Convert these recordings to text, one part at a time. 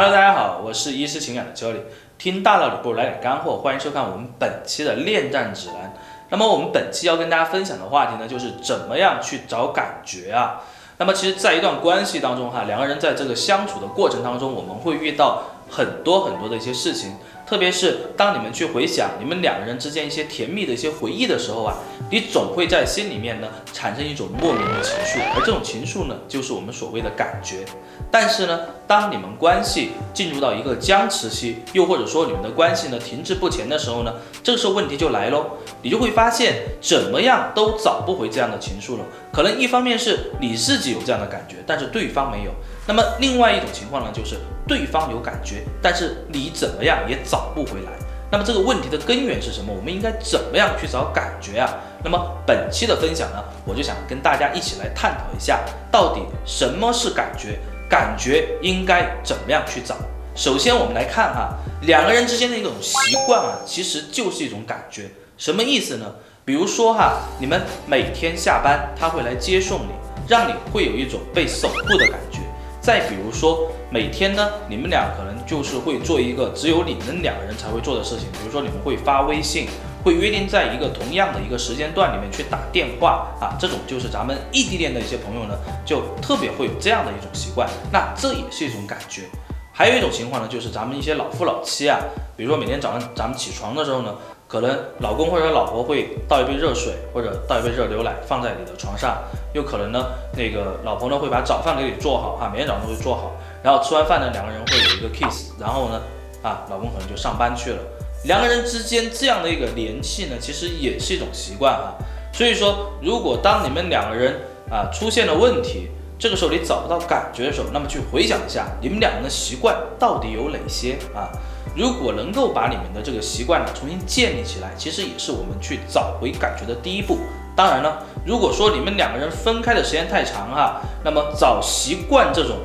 Hello，大家好，我是医师情感的 Jolly，听大道理不如来点干货，欢迎收看我们本期的恋战指南。那么我们本期要跟大家分享的话题呢，就是怎么样去找感觉啊。那么其实，在一段关系当中哈，两个人在这个相处的过程当中，我们会遇到很多很多的一些事情。特别是当你们去回想你们两个人之间一些甜蜜的一些回忆的时候啊，你总会在心里面呢产生一种莫名的情愫，而这种情愫呢，就是我们所谓的感觉。但是呢，当你们关系进入到一个僵持期，又或者说你们的关系呢停滞不前的时候呢，这个时候问题就来喽，你就会发现怎么样都找不回这样的情愫了。可能一方面是你自己有这样的感觉，但是对方没有。那么另外一种情况呢，就是对方有感觉，但是你怎么样也找找不回来。那么这个问题的根源是什么？我们应该怎么样去找感觉啊？那么本期的分享呢，我就想跟大家一起来探讨一下，到底什么是感觉？感觉应该怎么样去找？首先我们来看哈，两个人之间的一种习惯啊，其实就是一种感觉。什么意思呢？比如说哈，你们每天下班他会来接送你，让你会有一种被守护的感觉。再比如说，每天呢，你们俩可能就是会做一个只有你们两个人才会做的事情，比如说你们会发微信，会约定在一个同样的一个时间段里面去打电话啊，这种就是咱们异地恋的一些朋友呢，就特别会有这样的一种习惯，那这也是一种感觉。还有一种情况呢，就是咱们一些老夫老妻啊，比如说每天早上咱们起床的时候呢。可能老公或者老婆会倒一杯热水，或者倒一杯热牛奶放在你的床上，又可能呢，那个老婆呢会把早饭给你做好哈，每天早上都会做好，然后吃完饭呢，两个人会有一个 kiss，然后呢，啊，老公可能就上班去了，两个人之间这样的一个联系呢，其实也是一种习惯啊。所以说，如果当你们两个人啊出现了问题，这个时候你找不到感觉的时候，那么去回想一下你们两个人的习惯到底有哪些啊？如果能够把你们的这个习惯呢重新建立起来，其实也是我们去找回感觉的第一步。当然了，如果说你们两个人分开的时间太长哈，那么找习惯这种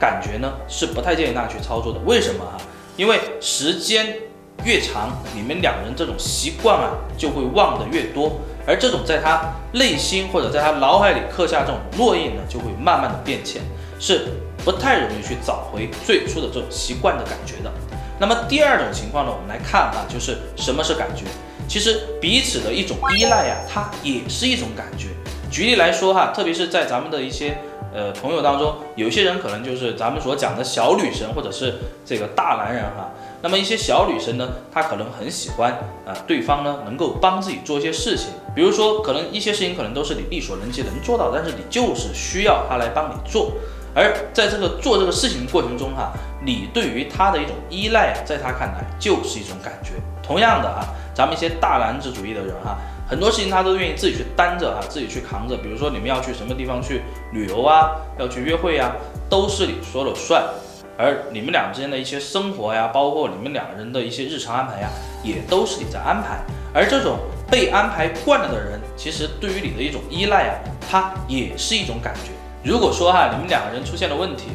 感觉呢是不太建议大家去操作的。为什么哈？因为时间越长，你们两人这种习惯啊就会忘得越多，而这种在他内心或者在他脑海里刻下这种烙印呢，就会慢慢的变浅，是不太容易去找回最初的这种习惯的感觉的。那么第二种情况呢，我们来看啊，就是什么是感觉？其实彼此的一种依赖呀，它也是一种感觉。举例来说哈，特别是在咱们的一些呃朋友当中，有些人可能就是咱们所讲的小女生，或者是这个大男人哈。那么一些小女生呢，她可能很喜欢啊，对方呢能够帮自己做一些事情，比如说可能一些事情可能都是你力所能及能做到，但是你就是需要他来帮你做。而在这个做这个事情的过程中哈，你对于他的一种依赖啊，在他看来就是一种感觉。同样的啊，咱们一些大男子主义的人哈，很多事情他都愿意自己去担着哈，自己去扛着。比如说你们要去什么地方去旅游啊，要去约会啊，都是你说了算。而你们俩之间的一些生活呀，包括你们两个人的一些日常安排呀，也都是你在安排。而这种被安排惯了的人，其实对于你的一种依赖啊，他也是一种感觉。如果说哈，你们两个人出现了问题，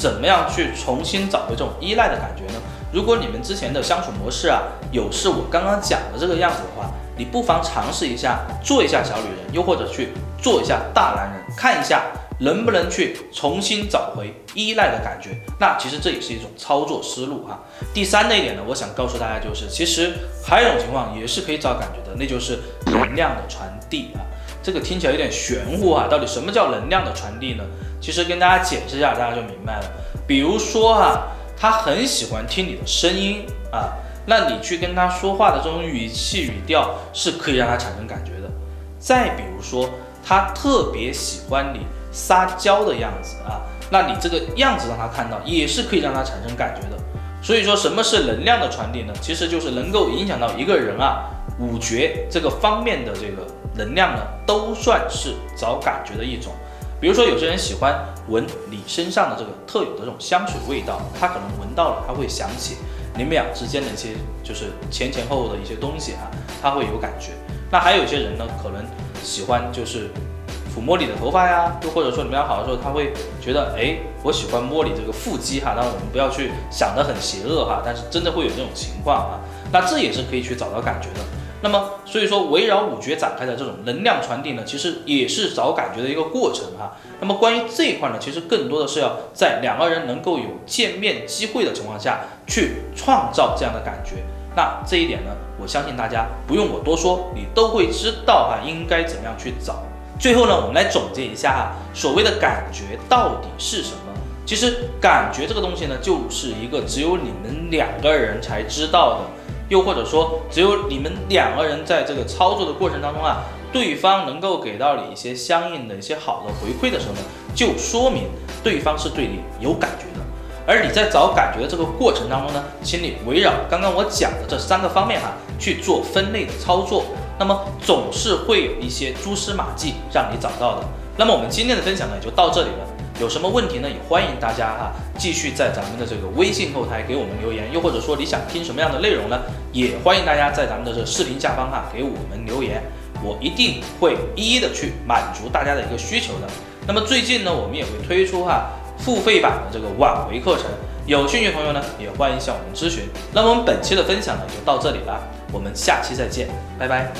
怎么样去重新找回这种依赖的感觉呢？如果你们之前的相处模式啊，有是我刚刚讲的这个样子的话，你不妨尝试一下做一下小女人，又或者去做一下大男人，看一下能不能去重新找回依赖的感觉。那其实这也是一种操作思路哈。第三的一点呢，我想告诉大家就是，其实还有一种情况也是可以找感觉的，那就是能量的传递啊。这个听起来有点玄乎啊，到底什么叫能量的传递呢？其实跟大家解释一下，大家就明白了。比如说哈，他很喜欢听你的声音啊，那你去跟他说话的这种语气语调是可以让他产生感觉的。再比如说，他特别喜欢你撒娇的样子啊，那你这个样子让他看到也是可以让他产生感觉的。所以说，什么是能量的传递呢？其实就是能够影响到一个人啊五觉这个方面的这个。能量呢，都算是找感觉的一种。比如说，有些人喜欢闻你身上的这个特有的这种香水味道，他可能闻到了，他会想起你们俩之间的一些就是前前后后的一些东西哈，他会有感觉。那还有一些人呢，可能喜欢就是抚摸你的头发呀，又或者说你们俩好的时候，他会觉得，哎，我喜欢摸你这个腹肌哈。当然，我们不要去想得很邪恶哈，但是真的会有这种情况啊。那这也是可以去找到感觉的。那么，所以说围绕五觉展开的这种能量传递呢，其实也是找感觉的一个过程哈。那么关于这一块呢，其实更多的是要在两个人能够有见面机会的情况下去创造这样的感觉。那这一点呢，我相信大家不用我多说，你都会知道哈，应该怎么样去找。最后呢，我们来总结一下哈，所谓的感觉到底是什么？其实感觉这个东西呢，就是一个只有你们两个人才知道的。又或者说，只有你们两个人在这个操作的过程当中啊，对方能够给到你一些相应的一些好的回馈的时候呢，就说明对方是对你有感觉的。而你在找感觉的这个过程当中呢，请你围绕刚刚我讲的这三个方面哈去做分类的操作，那么总是会有一些蛛丝马迹让你找到的。那么我们今天的分享呢，就到这里了。有什么问题呢？也欢迎大家哈，继续在咱们的这个微信后台给我们留言，又或者说你想听什么样的内容呢？也欢迎大家在咱们的这视频下方哈给我们留言，我一定会一一的去满足大家的一个需求的。那么最近呢，我们也会推出哈付费版的这个挽回课程，有兴趣的朋友呢，也欢迎向我们咨询。那么我们本期的分享呢就到这里了，我们下期再见，拜拜。